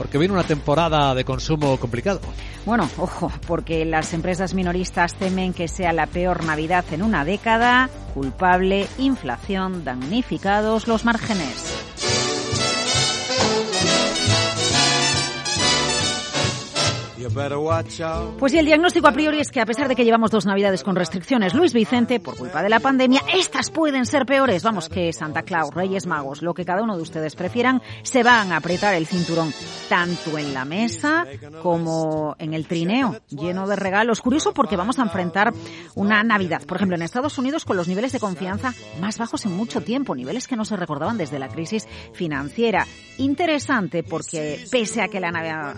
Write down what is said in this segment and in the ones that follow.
Porque viene una temporada de consumo complicado. Bueno, ojo, porque las empresas minoristas temen que sea la peor Navidad en una década. Culpable, inflación, damnificados los márgenes. Pues y el diagnóstico a priori es que a pesar de que llevamos dos navidades con restricciones, Luis Vicente, por culpa de la pandemia, estas pueden ser peores. Vamos, que Santa Claus, Reyes Magos, lo que cada uno de ustedes prefieran, se van a apretar el cinturón, tanto en la mesa como en el trineo, lleno de regalos. Curioso porque vamos a enfrentar una Navidad, por ejemplo, en Estados Unidos con los niveles de confianza más bajos en mucho tiempo, niveles que no se recordaban desde la crisis financiera. Interesante porque pese a que la, la,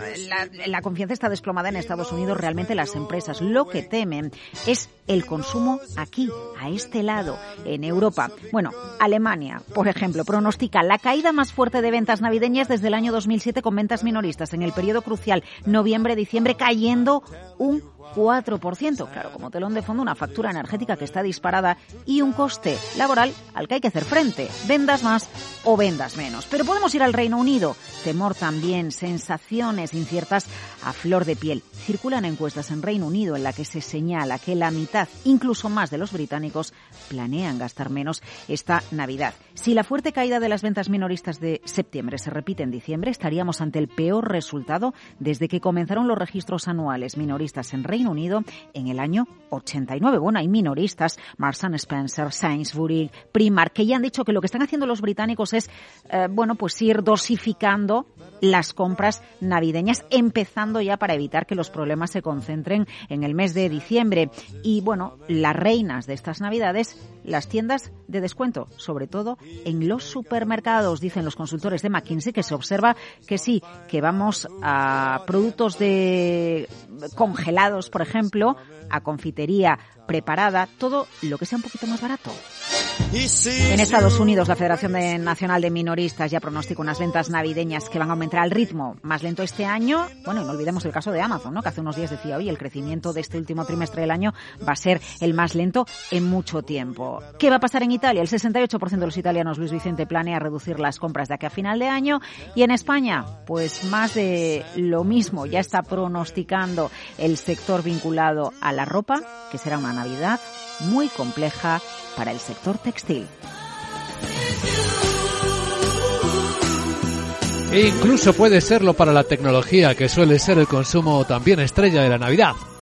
la confianza está desplomada en Estados Unidos, realmente las empresas lo que temen es el consumo aquí, a este lado, en Europa. Bueno, Alemania, por ejemplo, pronostica la caída más fuerte de ventas navideñas desde el año 2007 con ventas minoristas en el periodo crucial noviembre-diciembre cayendo un 4%. Claro, como telón de fondo una factura energética que está disparada y un coste laboral al que hay que hacer frente. Vendas más o vendas menos. Pero podemos ir al Reino Unido. Temor también, sensaciones inciertas a flor de piel. Circulan encuestas en Reino Unido en la que se señala que la mitad, incluso más de los británicos, planean gastar menos esta Navidad. Si la fuerte caída de las ventas minoristas de septiembre se repite en diciembre, estaríamos ante el peor resultado desde que comenzaron los registros anuales minoristas en Reino Unido en el año 89. Bueno, hay minoristas, Marks Spencer, Sainsbury, Primark, que ya han dicho que lo que están haciendo los británicos es, eh, bueno, pues ir dosificando las compras navideñas, empezando ya para evitar que los problemas se concentren en el mes de diciembre. Y bueno, las reinas de estas navidades, las tiendas de descuento, sobre todo en los supermercados, dicen los consultores de McKinsey, que se observa que sí, que vamos a productos de congelados, por ejemplo, a confitería preparada, todo lo que sea un poquito más barato. En Estados Unidos, la Federación Nacional de Minoristas ya pronostica unas ventas navideñas que van a aumentar al ritmo más lento este año. Bueno, y no olvidemos el caso de Amazon, ¿no? que hace unos días decía, hoy el crecimiento de este último trimestre del año va a ser el más lento en mucho tiempo. ¿Qué va a pasar en Italia? El 68% de los italianos, Luis Vicente, planea reducir las compras de aquí a final de año. Y en España, pues más de lo mismo. Ya está pronosticando el sector vinculado a la ropa, que será una Navidad muy compleja para el sector textil. E incluso puede serlo para la tecnología, que suele ser el consumo también estrella de la Navidad.